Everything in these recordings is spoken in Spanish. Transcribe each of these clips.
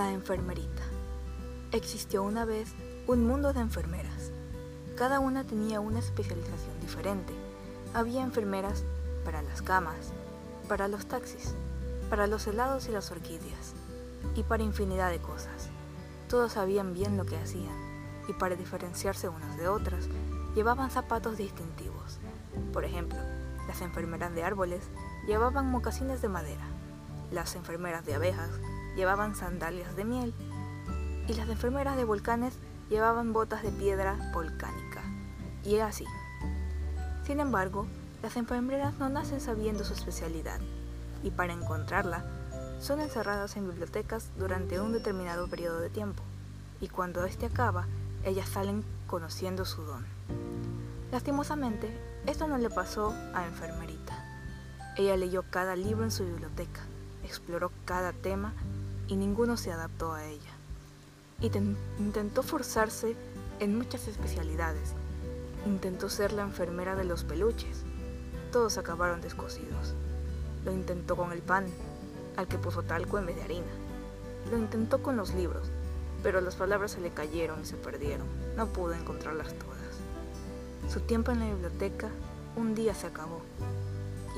La enfermerita. Existió una vez un mundo de enfermeras. Cada una tenía una especialización diferente. Había enfermeras para las camas, para los taxis, para los helados y las orquídeas, y para infinidad de cosas. Todos sabían bien lo que hacían, y para diferenciarse unas de otras, llevaban zapatos distintivos. Por ejemplo, las enfermeras de árboles llevaban mocasines de madera, las enfermeras de abejas llevaban sandalias de miel y las enfermeras de volcanes llevaban botas de piedra volcánica. Y así. Sin embargo, las enfermeras no nacen sabiendo su especialidad y para encontrarla son encerradas en bibliotecas durante un determinado periodo de tiempo y cuando éste acaba, ellas salen conociendo su don. Lastimosamente, esto no le pasó a Enfermerita. Ella leyó cada libro en su biblioteca, exploró cada tema y ninguno se adaptó a ella. Y intentó forzarse en muchas especialidades. Intentó ser la enfermera de los peluches. Todos acabaron descosidos. Lo intentó con el pan, al que puso talco en vez de harina. Lo intentó con los libros, pero las palabras se le cayeron y se perdieron. No pudo encontrarlas todas. Su tiempo en la biblioteca un día se acabó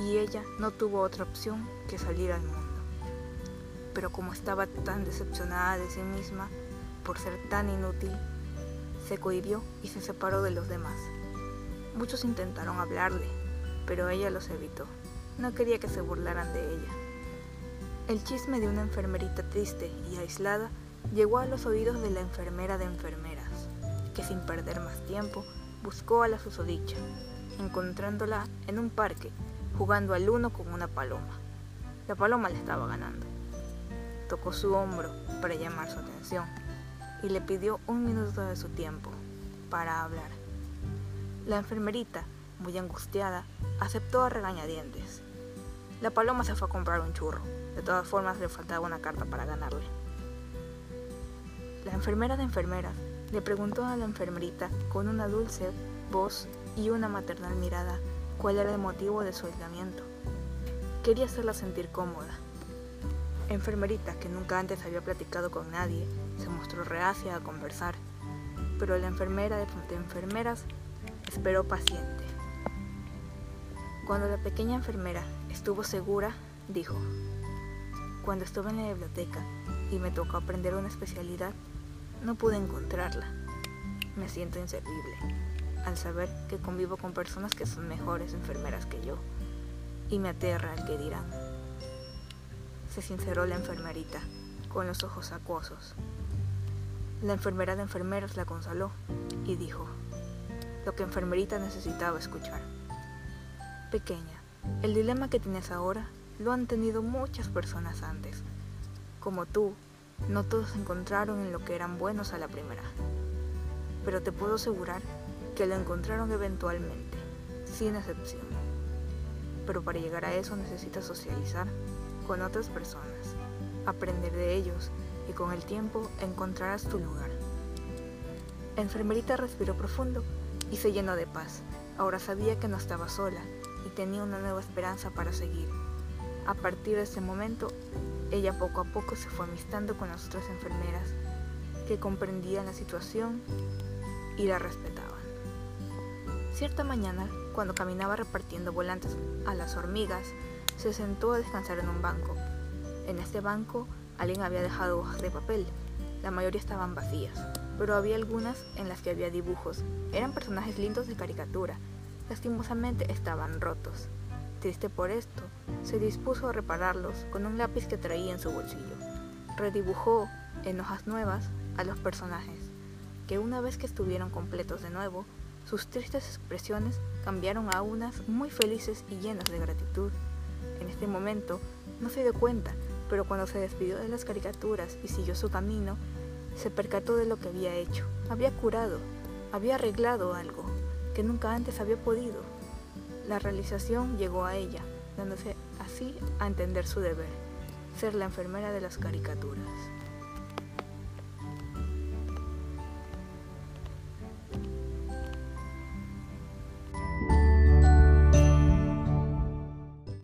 y ella no tuvo otra opción que salir al mundo pero como estaba tan decepcionada de sí misma por ser tan inútil, se cohibió y se separó de los demás. Muchos intentaron hablarle, pero ella los evitó. No quería que se burlaran de ella. El chisme de una enfermerita triste y aislada llegó a los oídos de la enfermera de enfermeras, que sin perder más tiempo buscó a la susodicha, encontrándola en un parque, jugando al uno con una paloma. La paloma le estaba ganando tocó su hombro para llamar su atención y le pidió un minuto de su tiempo para hablar. La enfermerita, muy angustiada, aceptó a regañadientes. La paloma se fue a comprar un churro. De todas formas, le faltaba una carta para ganarle. La enfermera de enfermeras le preguntó a la enfermerita con una dulce voz y una maternal mirada cuál era el motivo de su aislamiento. Quería hacerla sentir cómoda enfermerita, que nunca antes había platicado con nadie, se mostró reacia a conversar, pero la enfermera de, de enfermeras esperó paciente. Cuando la pequeña enfermera estuvo segura, dijo, cuando estuve en la biblioteca y me tocó aprender una especialidad, no pude encontrarla. Me siento inservible al saber que convivo con personas que son mejores enfermeras que yo y me aterra el que dirán se sinceró la enfermerita, con los ojos acuosos. La enfermera de enfermeras la consoló y dijo lo que enfermerita necesitaba escuchar. Pequeña, el dilema que tienes ahora lo han tenido muchas personas antes. Como tú, no todos encontraron en lo que eran buenos a la primera. Pero te puedo asegurar que lo encontraron eventualmente, sin excepción. Pero para llegar a eso necesitas socializar con otras personas, aprender de ellos y con el tiempo encontrarás tu lugar. Enfermerita respiró profundo y se llenó de paz. Ahora sabía que no estaba sola y tenía una nueva esperanza para seguir. A partir de ese momento, ella poco a poco se fue amistando con las otras enfermeras que comprendían la situación y la respetaban. Cierta mañana, cuando caminaba repartiendo volantes a las hormigas, se sentó a descansar en un banco. En este banco alguien había dejado hojas de papel. La mayoría estaban vacías, pero había algunas en las que había dibujos. Eran personajes lindos de caricatura. Lastimosamente estaban rotos. Triste por esto, se dispuso a repararlos con un lápiz que traía en su bolsillo. Redibujó en hojas nuevas a los personajes, que una vez que estuvieron completos de nuevo, sus tristes expresiones cambiaron a unas muy felices y llenas de gratitud. En este momento no se dio cuenta, pero cuando se despidió de las caricaturas y siguió su camino, se percató de lo que había hecho. Había curado, había arreglado algo que nunca antes había podido. La realización llegó a ella, dándose así a entender su deber, ser la enfermera de las caricaturas.